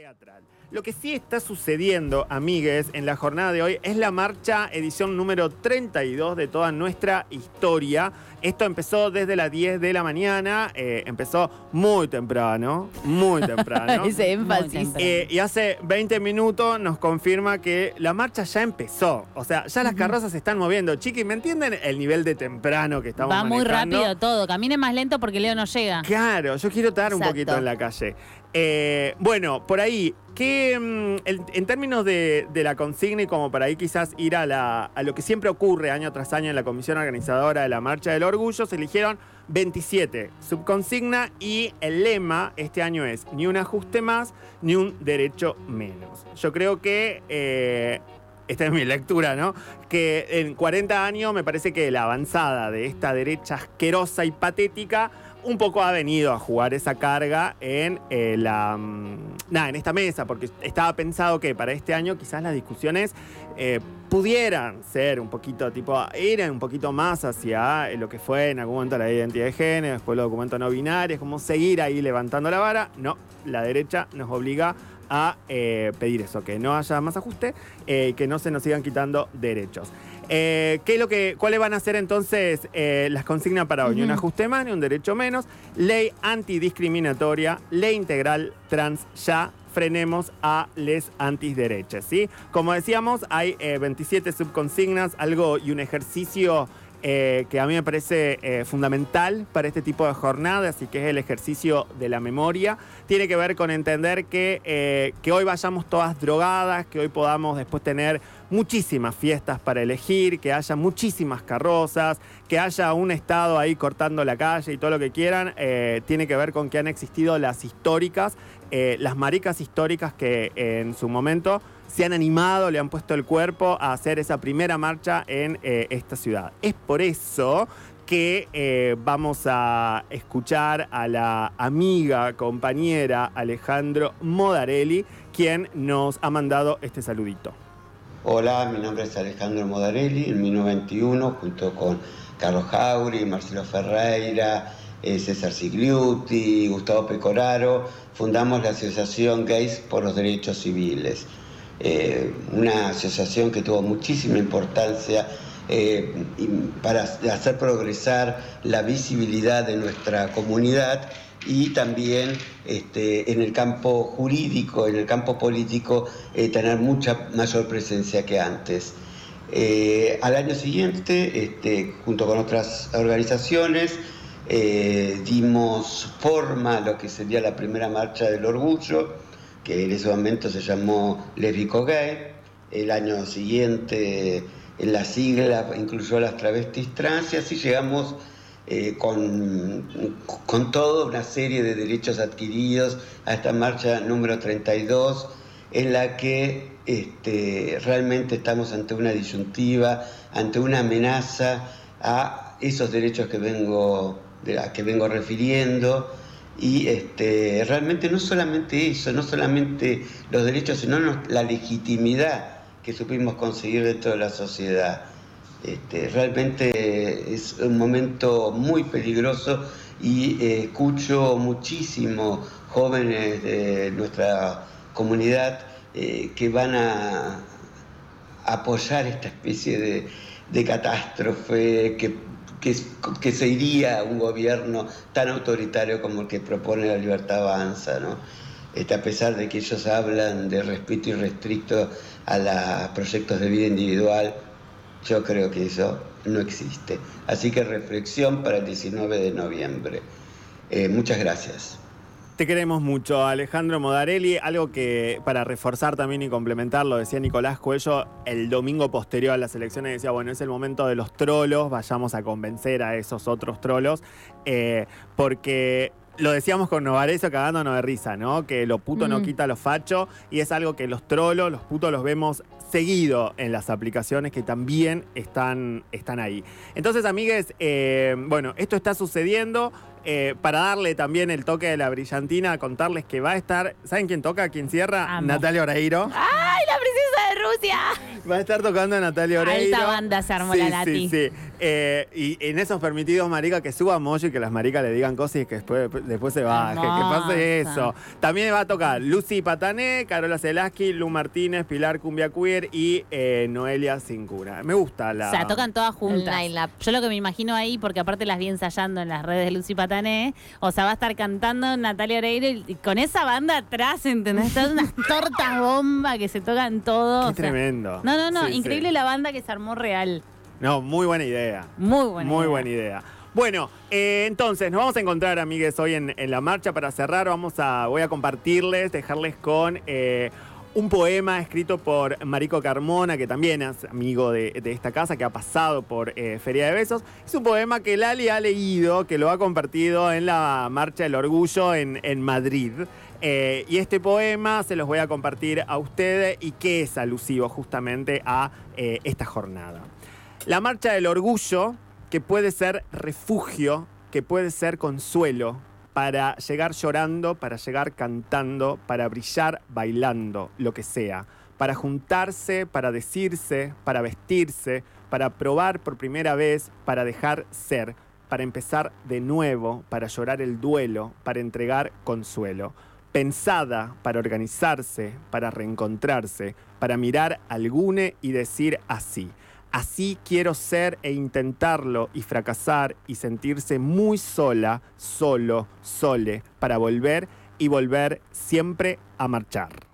teatral. Lo que sí está sucediendo, amigues, en la jornada de hoy es la marcha edición número 32 de toda nuestra historia. Esto empezó desde las 10 de la mañana, eh, empezó muy temprano, muy temprano. Ese énfasis. Eh, y hace 20 minutos nos confirma que la marcha ya empezó. O sea, ya las carrozas se están moviendo. Chiqui, ¿me entienden el nivel de temprano que estamos Va muy manejando? rápido todo. Camine más lento porque Leo no llega. Claro, yo quiero estar un poquito en la calle. Eh, bueno, por ahí, que en términos de, la consigna y como para ahí quizás ir a lo que siempre ocurre año tras año en la comisión organizadora de la Marcha del Orgullo, se eligieron 27 subconsigna y el lema este año es ni un ajuste más, ni un derecho menos. Yo creo que... eh, esta es mi lectura, ¿no? Que en 40 años me parece que la avanzada de esta derecha asquerosa y patética un poco ha venido a jugar esa carga en eh, la mm, nada, en esta mesa, porque estaba pensado que para este año quizás las discusiones eh, pudieran ser un poquito tipo, ir un poquito más hacia eh, lo que fue en algún momento la identidad de género, después los documentos no binarios, como seguir ahí levantando la vara. No, la derecha nos obliga a eh, pedir eso, que no haya más ajuste eh, y que no se nos sigan quitando derechos. Eh, ¿qué es lo que, ¿Cuáles van a ser entonces eh, las consignas para hoy? Un ajuste más, ni un derecho menos. Ley antidiscriminatoria, ley integral trans ya. Frenemos a les antiderechas, ¿sí? Como decíamos, hay eh, 27 subconsignas, algo y un ejercicio eh, que a mí me parece eh, fundamental para este tipo de jornadas y que es el ejercicio de la memoria. Tiene que ver con entender que, eh, que hoy vayamos todas drogadas, que hoy podamos después tener muchísimas fiestas para elegir, que haya muchísimas carrozas, que haya un Estado ahí cortando la calle y todo lo que quieran. tiene que ver con que han existido las históricas, las maricas históricas que en su momento se han animado, le han puesto el cuerpo a hacer esa primera marcha en eh, esta ciudad. Es por eso que eh, vamos a escuchar a la amiga, compañera Alejandro Modarelli, quien nos ha mandado este saludito. Hola, mi nombre es Alejandro Modarelli, en 1991, junto con Carlos Jauri, Marcelo Ferreira, eh, César Sigliuti, Gustavo Pecoraro, fundamos la Asociación Gays por los Derechos Civiles. Eh, una asociación que tuvo muchísima importancia eh, para hacer progresar la visibilidad de nuestra comunidad y también este, en el campo jurídico, en el campo político, eh, tener mucha mayor presencia que antes. Al año siguiente, este, junto con otras organizaciones, dimos forma a lo que sería la primera marcha del orgullo, que en ese momento se llamó Lésbico Gay. El año siguiente, en la sigla, incluyó a las travestis trans y así llegamos eh, con, con toda una serie de derechos adquiridos a esta marcha número 32, en la que este, realmente estamos ante una disyuntiva, ante una amenaza a esos derechos que vengo, la que vengo refiriendo. Y este, realmente no solamente eso, no solamente los derechos, sino no- la legitimidad que supimos conseguir dentro de la sociedad. Este, realmente es un momento muy peligroso y eh, escucho muchísimo jóvenes de nuestra comunidad eh, que van a apoyar esta especie de, de catástrofe que, que, se iría un gobierno tan autoritario como el que propone la libertad avanza, ¿no? Este, a pesar de que ellos hablan de respeto irrestricto a los proyectos de vida individual, yo creo que eso no existe. Así que reflexión para el 19 de noviembre. Eh, muchas gracias. Te queremos mucho, Alejandro Modarelli. Algo que para reforzar también y complementar, lo decía Nicolás Cuello el domingo posterior a las elecciones, decía, bueno, es el momento de los trolos, vayamos a convencer a esos otros trolos, eh, porque lo decíamos con Novarecio cagándonos de risa, ¿no? Que lo puto no Mm. quita lo facho y es algo que los trolos, los putos los vemos seguido en las aplicaciones que también están, están ahí. Entonces, amigues, eh, bueno, esto está sucediendo. eh, para darle también el toque de la brillantina, contarles que va a estar. ¿Saben quién toca? ¿Quién cierra? Amo. Natalia Oreiro. ¡Ay, la princesa de Rusia! Va a estar tocando Natalia Oreiro. Alta banda se armó sí, la Nati. Sí, sí. Eh, y en esos permitidos, marica, que suba Moyo y que las maricas le digan cosas y que después, después se baje. Que pase eso. También va a tocar Lucy Patané, Carola Zelaski, Lu Martínez, Pilar Cumbia Queer y eh, Noelia Cincura. Me gusta la... O sea, tocan todas juntas. Yo lo que me imagino ahí, porque aparte las vi ensayando en las redes de Lucy Patané, o sea, va a estar cantando Natalia Oreiro y, y con esa banda atrás, ¿entendés? Todas unas tortas bomba que se tocan todos. Qué o sea, tremendo. No, no, no, Sí, increíble sí. la banda que se armó real. No, muy buena idea. Muy buena. Muy idea. buena idea. Bueno, eh, entonces nos vamos a encontrar, amigues, hoy en, en la marcha. Para cerrar, vamos a, voy a compartirles, dejarles con eh, un poema escrito por Marico Carmona, que también es amigo de, de esta casa, que ha pasado por eh, Feria de Besos. Es un poema que Lali ha leído, que lo ha compartido en la Marcha del Orgullo en, en Madrid. Eh, y este poema se los voy a compartir a ustedes y que es alusivo justamente a eh, esta jornada. La marcha del orgullo, que puede ser refugio, que puede ser consuelo, para llegar llorando, para llegar cantando, para brillar bailando, lo que sea, para juntarse, para decirse, para vestirse, para probar por primera vez, para dejar ser, para empezar de nuevo, para llorar el duelo, para entregar consuelo pensada para organizarse, para reencontrarse, para mirar algune y decir así. Así quiero ser e intentarlo y fracasar y sentirse muy sola, solo, sole, para volver y volver siempre a marchar.